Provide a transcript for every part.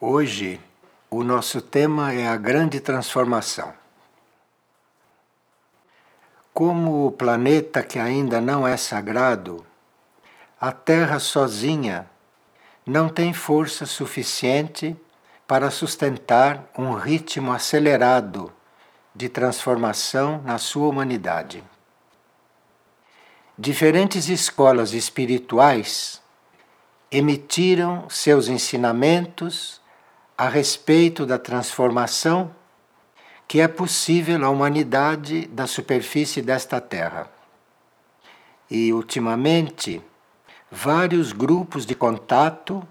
Hoje, o nosso tema é a grande transformação. Como o planeta que ainda não é sagrado, a Terra sozinha não tem força suficiente para sustentar um ritmo acelerado de transformação na sua humanidade. Diferentes escolas espirituais emitiram seus ensinamentos a respeito da transformação que é possível à humanidade da superfície desta Terra. E, ultimamente, vários grupos de contato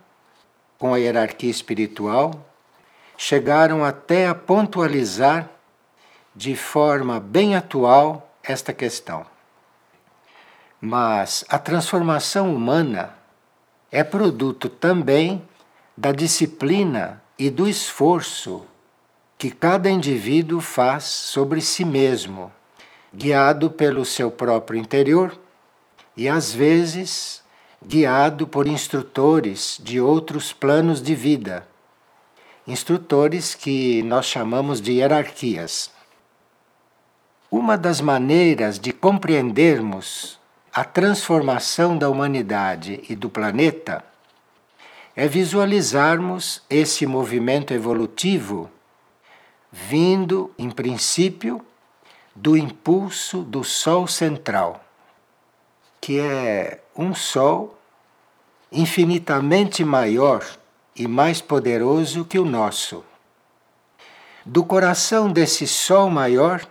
com a hierarquia espiritual chegaram até a pontualizar de forma bem atual esta questão. Mas a transformação humana é produto também da disciplina e do esforço que cada indivíduo faz sobre si mesmo, guiado pelo seu próprio interior e às vezes guiado por instrutores de outros planos de vida, instrutores que nós chamamos de hierarquias. Uma das maneiras de compreendermos a transformação da humanidade e do planeta é visualizarmos esse movimento evolutivo vindo, em princípio, do impulso do Sol central, que é um Sol infinitamente maior e mais poderoso que o nosso. Do coração desse Sol maior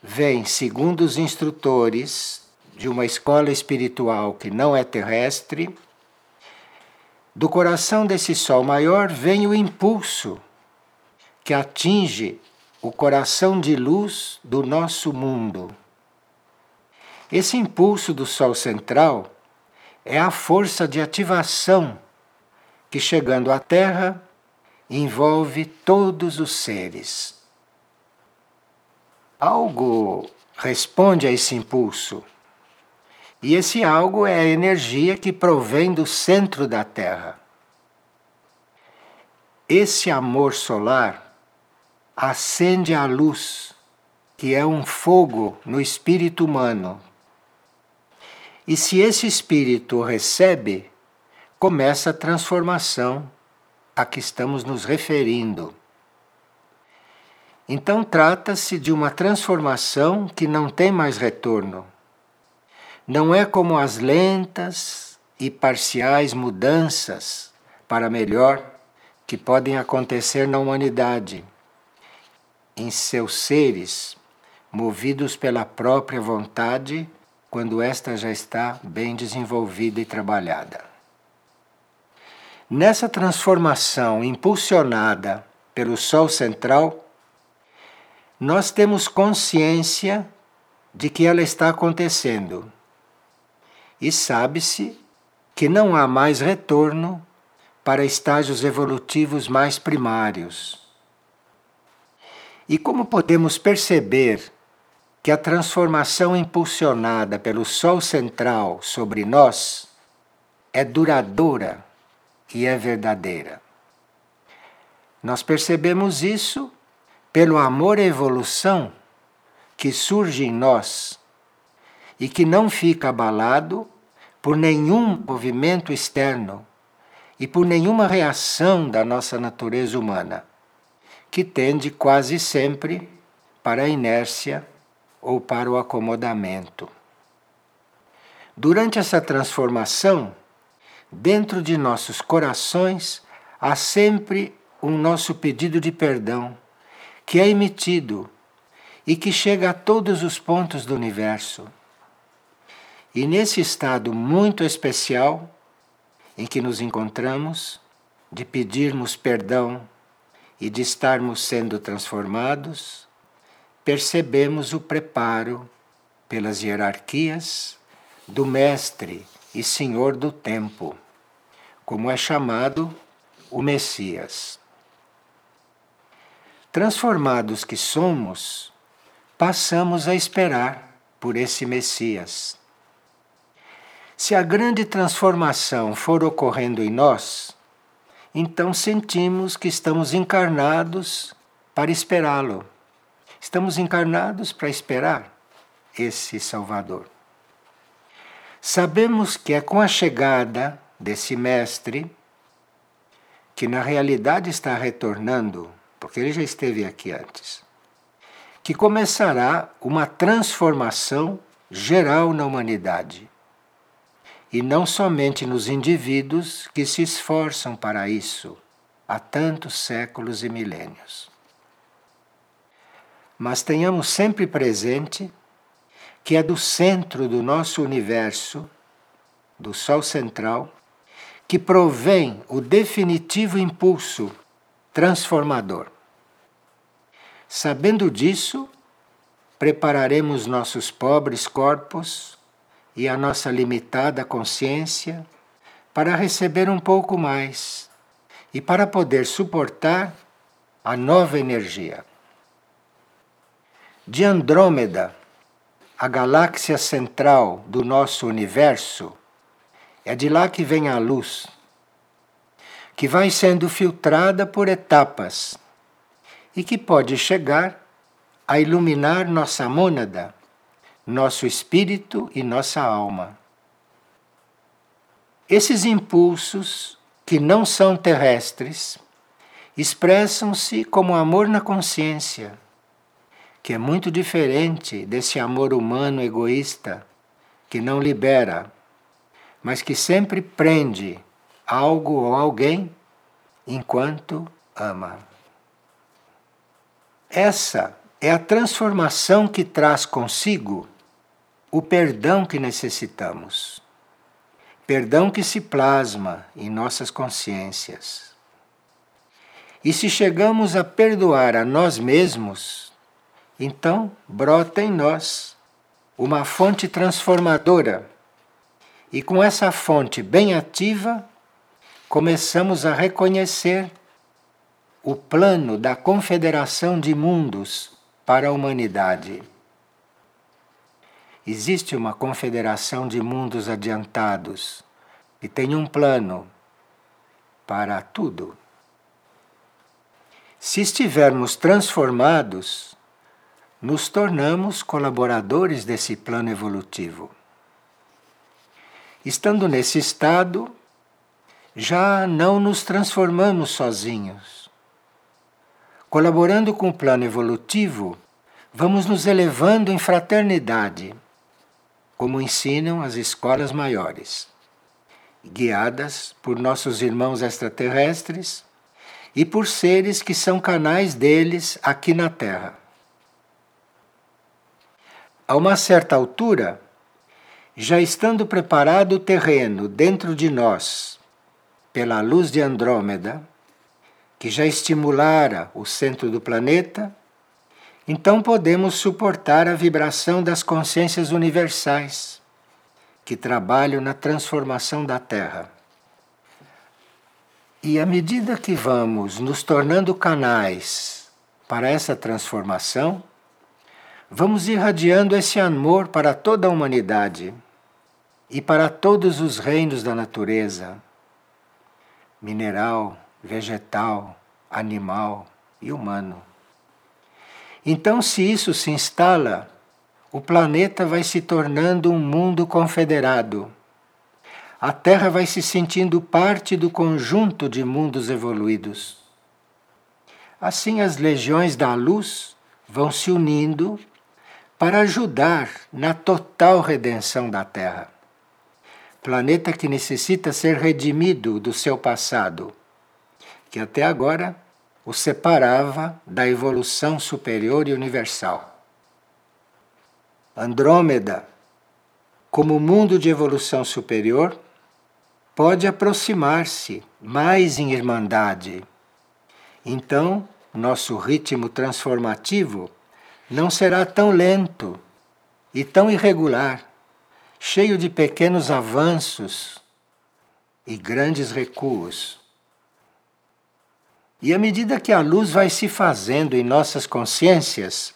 vem, segundo os instrutores de uma escola espiritual que não é terrestre, do coração desse Sol maior vem o impulso que atinge o coração de luz do nosso mundo. Esse impulso do Sol central é a força de ativação que, chegando à Terra, envolve todos os seres. Algo responde a esse impulso. E esse algo é a energia que provém do centro da Terra. Esse amor solar acende a luz, que é um fogo no espírito humano. E se esse espírito recebe, começa a transformação a que estamos nos referindo. Então trata-se de uma transformação que não tem mais retorno. Não é como as lentas e parciais mudanças para melhor que podem acontecer na humanidade em seus seres, movidos pela própria vontade, quando esta já está bem desenvolvida e trabalhada. Nessa transformação impulsionada pelo Sol central, nós temos consciência de que ela está acontecendo. E sabe-se que não há mais retorno para estágios evolutivos mais primários e como podemos perceber que a transformação impulsionada pelo Sol central sobre nós é duradoura e é verdadeira? Nós percebemos isso pelo amor à evolução que surge em nós e que não fica abalado por nenhum movimento externo e por nenhuma reação da nossa natureza humana que tende quase sempre para a inércia ou para o acomodamento. Durante essa transformação, dentro de nossos corações há sempre um nosso pedido de perdão, que é emitido e que chega a todos os pontos do universo. E nesse estado muito especial em que nos encontramos, de pedirmos perdão e de estarmos sendo transformados, percebemos o preparo pelas hierarquias do Mestre e Senhor do Tempo, como é chamado o Messias. Transformados que somos, passamos a esperar por esse Messias. Se a grande transformação for ocorrendo em nós, então sentimos que estamos encarnados para esperá-lo. Estamos encarnados para esperar esse Salvador. Sabemos que é com a chegada desse Mestre, que na realidade está retornando, porque ele já esteve aqui antes, que começará uma transformação geral na humanidade. E não somente nos indivíduos que se esforçam para isso há tantos séculos e milênios. Mas tenhamos sempre presente que é do centro do nosso universo, do Sol central, que provém o definitivo impulso transformador. Sabendo disso, prepararemos nossos pobres corpos e a nossa limitada consciência para receber um pouco mais e para poder suportar a nova energia. De Andrômeda, a galáxia central do nosso universo, é de lá que vem a luz, que vai sendo filtrada por etapas e que pode chegar a iluminar nossa mônada, nosso espírito e nossa alma. Esses impulsos, que não são terrestres, expressam-se como amor na consciência que é muito diferente desse amor humano egoísta que não libera, mas que sempre prende algo ou alguém enquanto ama. Essa é a transformação que traz consigo o perdão que necessitamos. Perdão que se plasma em nossas consciências. E se chegamos a perdoar a nós mesmos, então brota em nós uma fonte transformadora. E com essa fonte bem ativa, começamos a reconhecer o plano da confederação de mundos para a humanidade. Existe uma confederação de mundos adiantados e tem um plano para tudo. Se estivermos transformados, nos tornamos colaboradores desse plano evolutivo. Estando nesse estado, já não nos transformamos sozinhos. Colaborando com o plano evolutivo, vamos nos elevando em fraternidade, como ensinam as escolas maiores, guiadas por nossos irmãos extraterrestres e por seres que são canais deles aqui na Terra. A uma certa altura, já estando preparado o terreno dentro de nós pela luz de Andrômeda, que já estimulara o centro do planeta, então podemos suportar a vibração das consciências universais que trabalham na transformação da Terra. E à medida que vamos nos tornando canais para essa transformação, vamos irradiando esse amor para toda a humanidade e para todos os reinos da natureza mineral, vegetal, animal e humano. Então, se isso se instala, o planeta vai se tornando um mundo confederado. A Terra vai se sentindo parte do conjunto de mundos evoluídos. Assim, as legiões da luz vão se unindo para ajudar na total redenção da Terra. Planeta que necessita ser redimido do seu passado, que até agora o separava da evolução superior e universal. Andrômeda, como mundo de evolução superior, pode aproximar-se mais em irmandade. Então, nosso ritmo transformativo não será tão lento e tão irregular, cheio de pequenos avanços e grandes recuos. E à medida que a luz vai se fazendo em nossas consciências,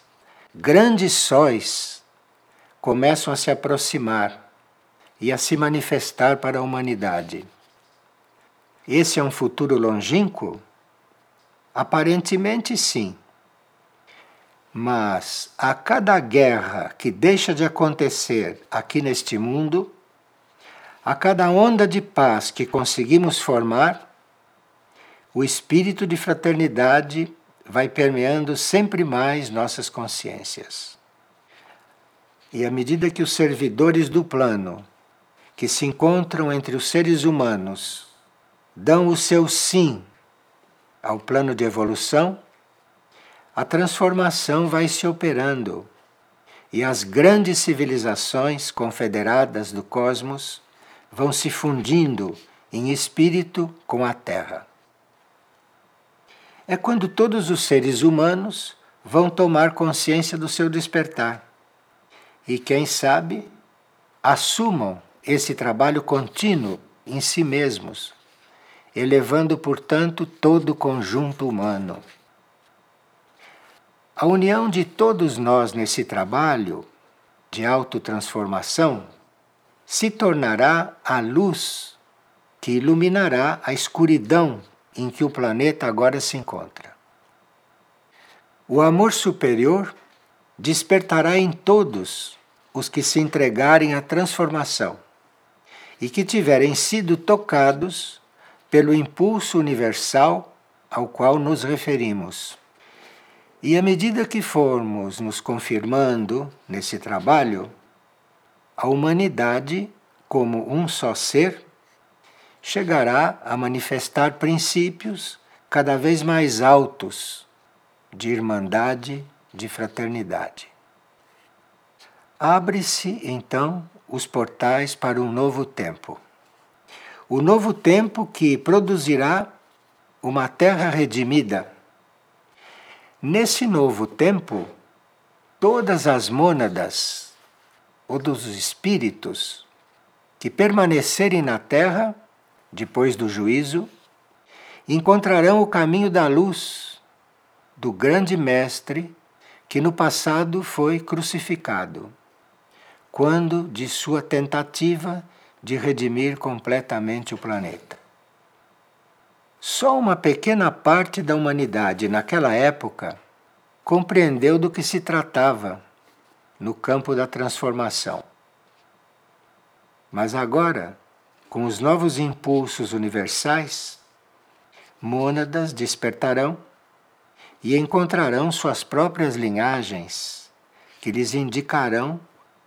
grandes sóis começam a se aproximar e a se manifestar para a humanidade. esse é um futuro longínquo? Aparentemente sim. Mas a cada guerra que deixa de acontecer aqui neste mundo, a cada onda de paz que conseguimos formar, o espírito de fraternidade vai permeando sempre mais nossas consciências. E à medida que os servidores do plano, que se encontram entre os seres humanos, dão o seu sim ao plano de evolução, a transformação vai se operando e as grandes civilizações confederadas do cosmos vão se fundindo em espírito com a Terra. É quando todos os seres humanos vão tomar consciência do seu despertar e, quem sabe, assumam esse trabalho contínuo em si mesmos, elevando, portanto, todo o conjunto humano. A união de todos nós nesse trabalho de autotransformação se tornará a luz que iluminará a escuridão em que o planeta agora se encontra. O amor superior despertará em todos os que se entregarem à transformação e que tiverem sido tocados pelo impulso universal ao qual nos referimos. E à medida que formos nos confirmando nesse trabalho, a humanidade, como um só ser, chegará a manifestar princípios cada vez mais altos de irmandade, de fraternidade. Abre-se então os portais para um novo tempo. O novo tempo que produzirá uma terra redimida Nesse novo tempo, todas as mônadas, ou dos espíritos, que permanecerem na Terra, depois do juízo, encontrarão o caminho da luz do grande Mestre que no passado foi crucificado, quando de sua tentativa de redimir completamente o planeta. Só uma pequena parte da humanidade naquela época compreendeu do que se tratava no campo da transformação. Mas agora, com os novos impulsos universais, mônadas despertarão e encontrarão suas próprias linhagens que lhes indicarão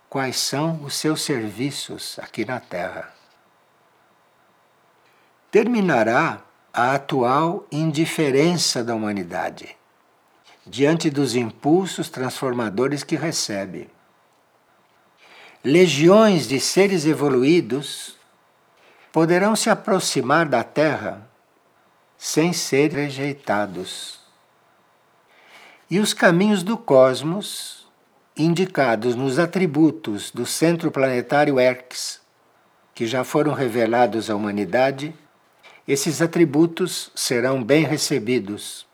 quais são os seus serviços aqui na Terra. Terminará a atual indiferença da humanidade diante dos impulsos transformadores que recebe. Legiões de seres evoluídos poderão se aproximar da Terra sem ser rejeitados. E os caminhos do cosmos, indicados nos atributos do centro planetário Erx, que já foram revelados à humanidade, esses atributos serão bem recebidos.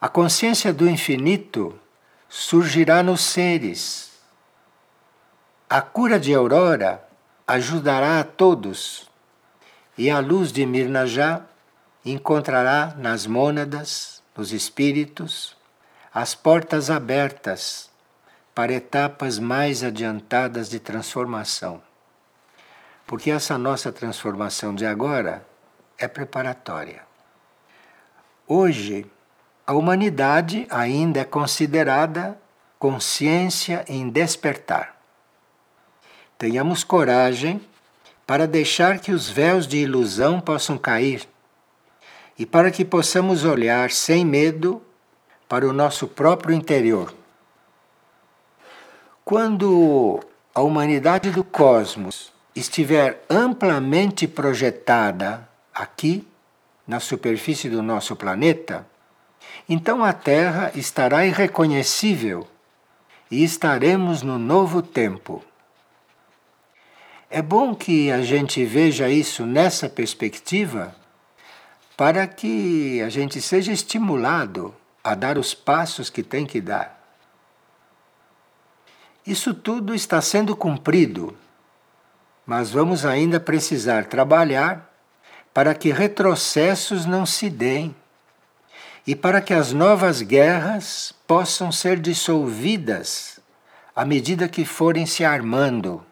A consciência do infinito surgirá nos seres. A cura de Aurora ajudará a todos, e a luz de Mirnajá encontrará nas mônadas, nos espíritos, as portas abertas para etapas mais adiantadas de transformação. Porque essa nossa transformação de agora é preparatória. Hoje, a humanidade ainda é considerada consciência em despertar. Tenhamos coragem para deixar que os véus de ilusão possam cair e para que possamos olhar sem medo para o nosso próprio interior. Quando a humanidade do cosmos estiver amplamente projetada aqui, na superfície do nosso planeta, então a Terra estará irreconhecível e estaremos no novo tempo. É bom que a gente veja isso nessa perspectiva para que a gente seja estimulado a dar os passos que tem que dar. Isso tudo está sendo cumprido mas vamos ainda precisar trabalhar para que retrocessos não se deem e para que as novas guerras possam ser dissolvidas à medida que forem se armando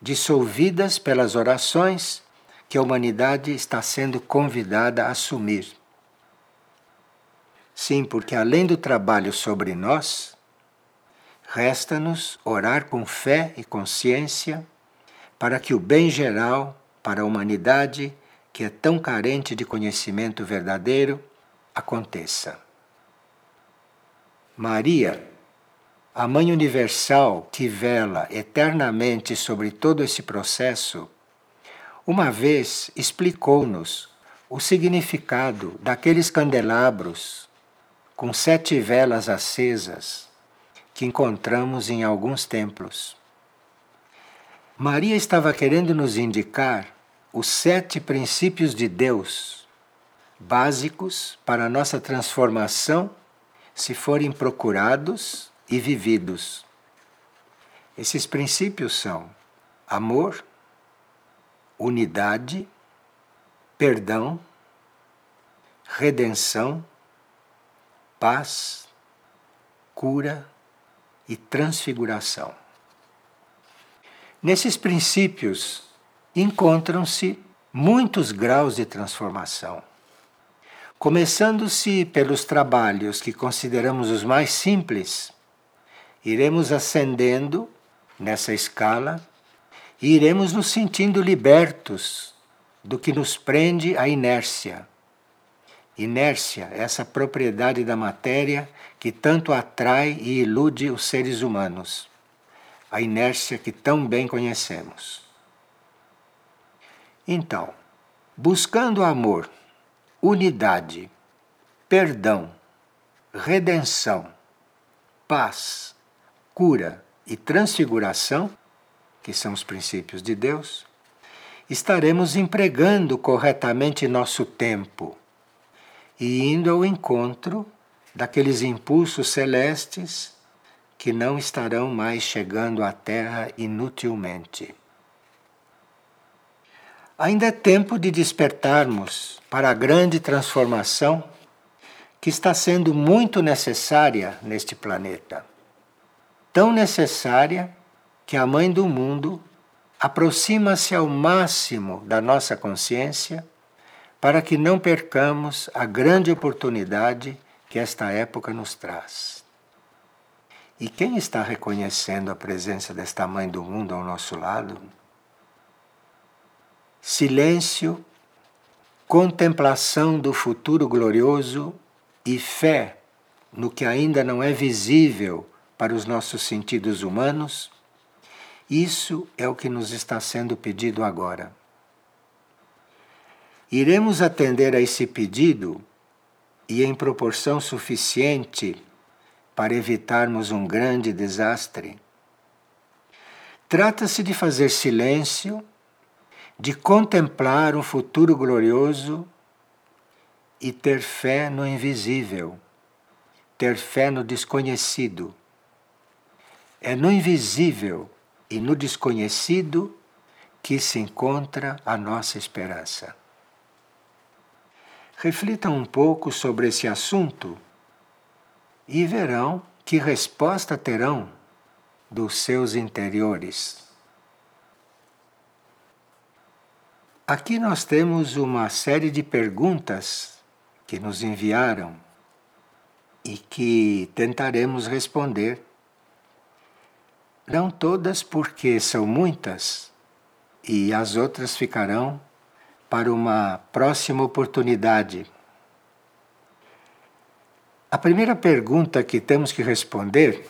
dissolvidas pelas orações que a humanidade está sendo convidada a assumir. Sim, porque além do trabalho sobre nós, resta-nos orar com fé e consciência para que o bem geral para a humanidade, que é tão carente de conhecimento verdadeiro, aconteça. Maria, a Mãe Universal que vela eternamente sobre todo esse processo, uma vez explicou-nos o significado daqueles candelabros com sete velas acesas que encontramos em alguns templos. Maria estava querendo nos indicar os sete princípios de Deus básicos para a nossa transformação, se forem procurados e vividos. Esses princípios são amor, unidade, perdão, redenção, paz, cura e transfiguração. Nesses princípios encontram-se muitos graus de transformação. Começando-se pelos trabalhos que consideramos os mais simples, iremos ascendendo nessa escala e iremos nos sentindo libertos do que nos prende à inércia. Inércia, essa propriedade da matéria que tanto atrai e ilude os seres humanos. A inércia que tão bem conhecemos. Então, buscando amor, unidade, perdão, redenção, paz, cura e transfiguração, que são os princípios de Deus, estaremos empregando corretamente nosso tempo e indo ao encontro daqueles impulsos celestes que não estarão mais chegando à Terra inutilmente. Ainda é tempo de despertarmos para a grande transformação que está sendo muito necessária neste planeta. Tão necessária que a Mãe do Mundo aproxima-se ao máximo da nossa consciência para que não percamos a grande oportunidade que esta época nos traz. E quem está reconhecendo a presença desta Mãe do Mundo ao nosso lado? silêncio, contemplação do futuro glorioso e fé no que ainda não é visível para os nossos sentidos humanos, isso é o que nos está sendo pedido agora. Iremos atender a esse pedido e em proporção suficiente para evitarmos um grande desastre. Trata-se de fazer silêncio de contemplar um futuro glorioso e ter fé no invisível, ter fé no desconhecido. É no invisível e no desconhecido que se encontra a nossa esperança. Reflitam um pouco sobre esse assunto e verão que resposta terão dos seus interiores. Aqui nós temos uma série de perguntas que nos enviaram e que tentaremos responder. Não todas, porque são muitas, e as outras ficarão para uma próxima oportunidade. A primeira pergunta que temos que responder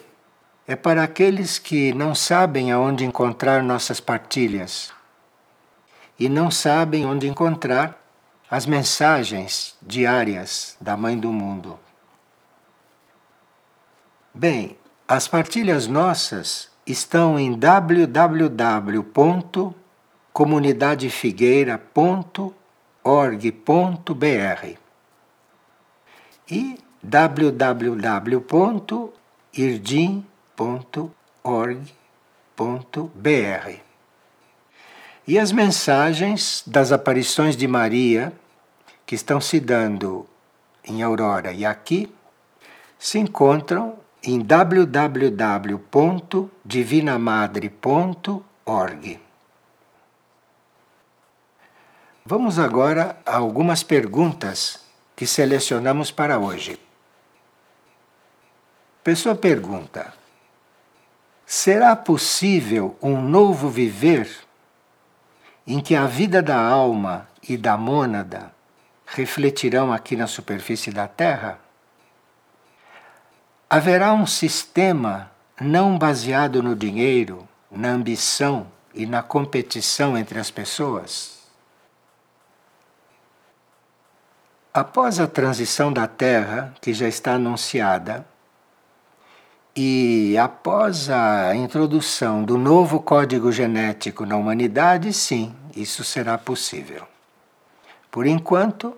é para aqueles que não sabem aonde encontrar nossas partilhas e não sabem onde encontrar as mensagens diárias da Mãe do Mundo. Bem, as partilhas nossas estão em www.comunidadefigueira.org.br e www.irdim.org.br. E as mensagens das aparições de Maria, que estão se dando em Aurora e aqui, se encontram em www.divinamadre.org. Vamos agora a algumas perguntas que selecionamos para hoje. Pessoa pergunta: Será possível um novo viver em que a vida da alma e da mônada refletirão aqui na superfície da Terra? Haverá um sistema não baseado no dinheiro, na ambição e na competição entre as pessoas? Após a transição da Terra, que já está anunciada, e após a introdução do novo código genético na humanidade, sim, isso será possível. Por enquanto,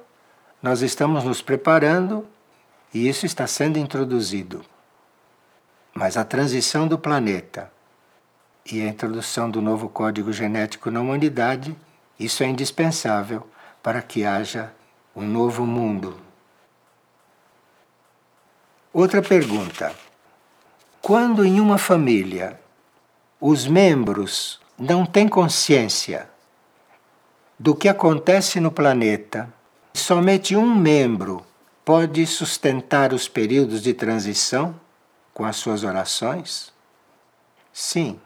nós estamos nos preparando e isso está sendo introduzido. Mas a transição do planeta e a introdução do novo código genético na humanidade, isso é indispensável para que haja um novo mundo. Outra pergunta. Quando em uma família os membros não têm consciência do que acontece no planeta, somente um membro pode sustentar os períodos de transição com as suas orações? Sim.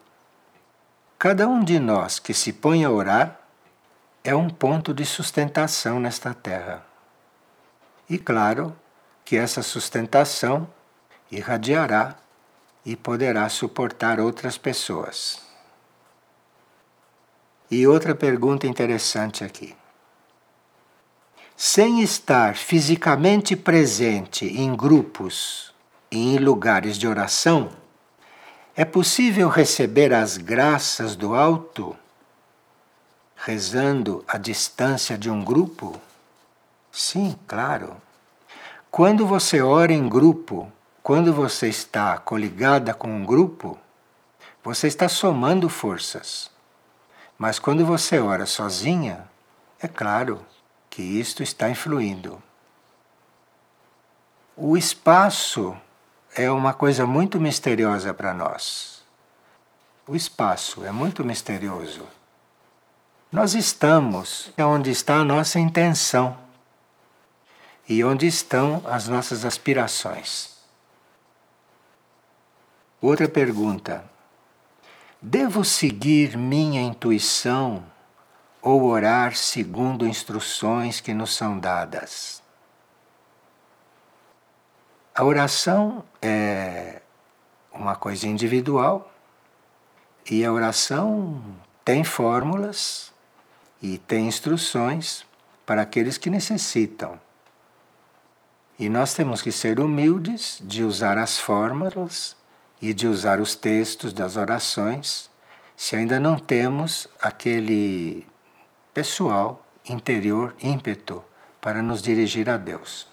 Cada um de nós que se põe a orar é um ponto de sustentação nesta terra. E claro que essa sustentação irradiará e poderá suportar outras pessoas. E outra pergunta interessante aqui. Sem estar fisicamente presente em grupos e em lugares de oração, é possível receber as graças do alto rezando à distância de um grupo? Sim, claro. Quando você ora em grupo, quando você está coligada com um grupo, você está somando forças. Mas quando você ora sozinha, é claro que isto está influindo. O espaço é uma coisa muito misteriosa para nós. O espaço é muito misterioso. Nós estamos onde está a nossa intenção e onde estão as nossas aspirações. Outra pergunta: Devo seguir minha intuição ou orar segundo instruções que nos são dadas? A oração é uma coisa individual e a oração tem fórmulas e tem instruções para aqueles que necessitam. E nós temos que ser humildes de usar as fórmulas e de usar os textos das orações, se ainda não temos aquele pessoal interior ímpeto para nos dirigir a Deus.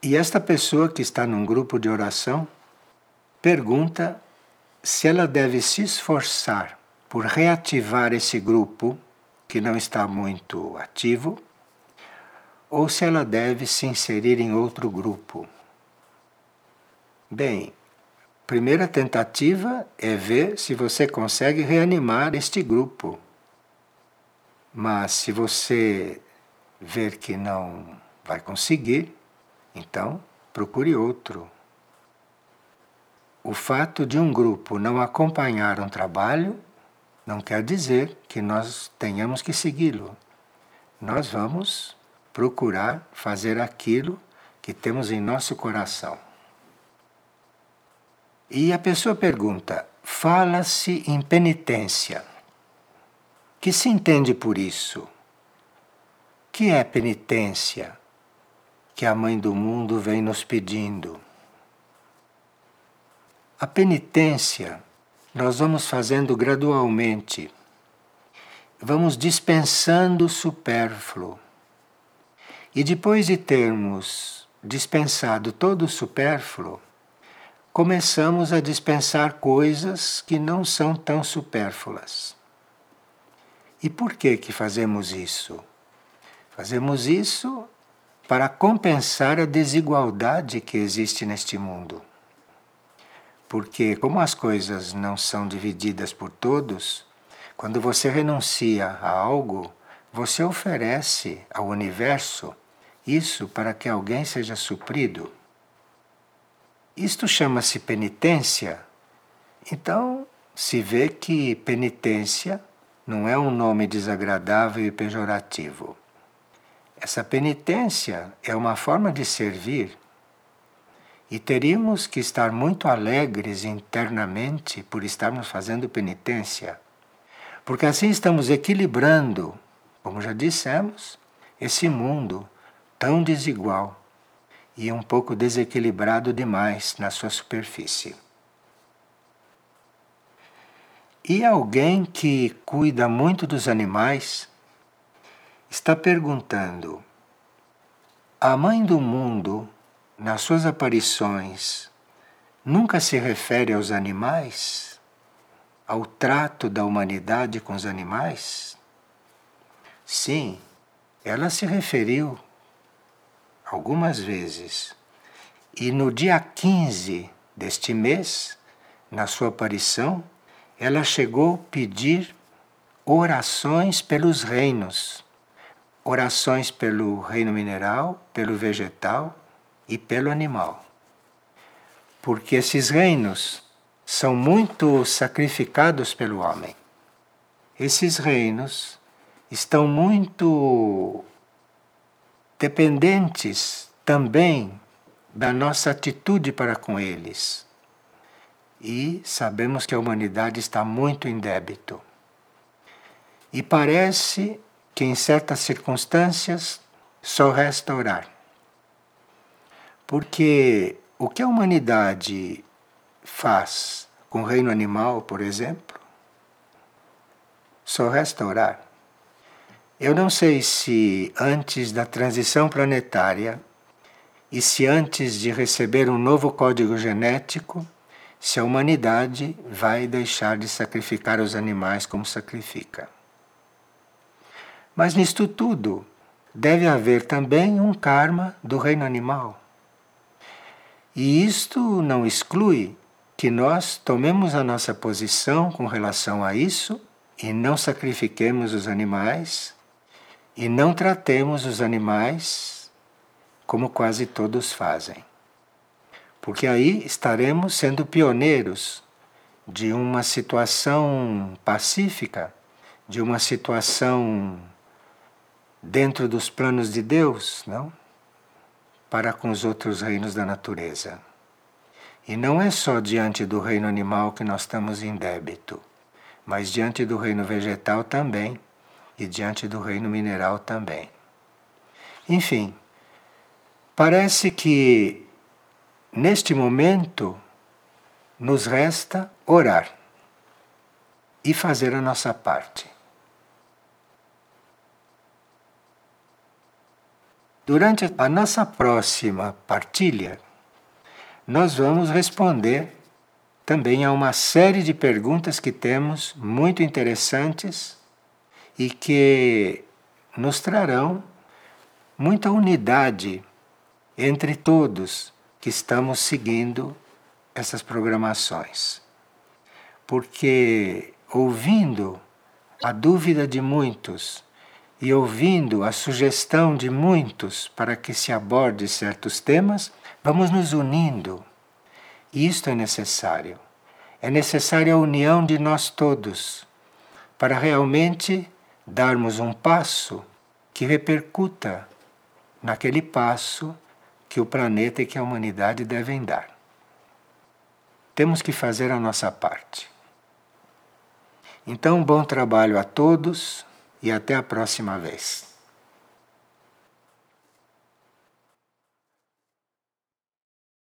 E esta pessoa que está num grupo de oração pergunta se ela deve se esforçar por reativar esse grupo que não está muito ativo ou se ela deve se inserir em outro grupo. Bem, primeira tentativa é ver se você consegue reanimar este grupo. Mas se você ver que não vai conseguir, então procure outro. O fato de um grupo não acompanhar um trabalho não quer dizer que nós tenhamos que segui-lo. Nós vamos procurar fazer aquilo que temos em nosso coração. E a pessoa pergunta: fala-se em penitência. Que se entende por isso? Que é penitência que a mãe do mundo vem nos pedindo? A penitência nós vamos fazendo gradualmente. Vamos dispensando o supérfluo. E depois de termos dispensado todo o supérfluo, começamos a dispensar coisas que não são tão supérfluas. E por que que fazemos isso? Fazemos isso para compensar a desigualdade que existe neste mundo. Porque como as coisas não são divididas por todos, quando você renuncia a algo, você oferece ao universo isso para que alguém seja suprido. Isto chama-se penitência. Então, se vê que penitência não é um nome desagradável e pejorativo. Essa penitência é uma forma de servir. E teríamos que estar muito alegres internamente por estarmos fazendo penitência. Porque assim estamos equilibrando, como já dissemos, esse mundo tão desigual e um pouco desequilibrado demais na sua superfície. E alguém que cuida muito dos animais está perguntando: a mãe do mundo, nas suas aparições, nunca se refere aos animais? Ao trato da humanidade com os animais? Sim, ela se referiu algumas vezes. E no dia 15 deste mês, na sua aparição, ela chegou a pedir orações pelos reinos. Orações pelo reino mineral, pelo vegetal e pelo animal. Porque esses reinos são muito sacrificados pelo homem. Esses reinos estão muito dependentes também da nossa atitude para com eles. E sabemos que a humanidade está muito em débito. E parece que em certas circunstâncias só resta orar. Porque o que a humanidade faz com o reino animal, por exemplo, só resta orar. Eu não sei se antes da transição planetária e se antes de receber um novo código genético, se a humanidade vai deixar de sacrificar os animais como sacrifica. Mas nisto tudo deve haver também um karma do reino animal. E isto não exclui que nós tomemos a nossa posição com relação a isso e não sacrifiquemos os animais e não tratemos os animais como quase todos fazem. Porque aí estaremos sendo pioneiros de uma situação pacífica, de uma situação dentro dos planos de Deus, não? Para com os outros reinos da natureza. E não é só diante do reino animal que nós estamos em débito, mas diante do reino vegetal também e diante do reino mineral também. Enfim, parece que neste momento nos resta orar e fazer a nossa parte. Durante a nossa próxima partilha, nós vamos responder também a uma série de perguntas que temos muito interessantes e que nos trarão muita unidade entre todos que estamos seguindo essas programações. Porque ouvindo a dúvida de muitos e ouvindo a sugestão de muitos para que se aborde certos temas, vamos nos unindo. E isto é necessário. É necessária a união de nós todos para realmente darmos um passo que repercuta naquele passo que o planeta e que a humanidade devem dar. Temos que fazer a nossa parte. Então, bom trabalho a todos e até a próxima vez.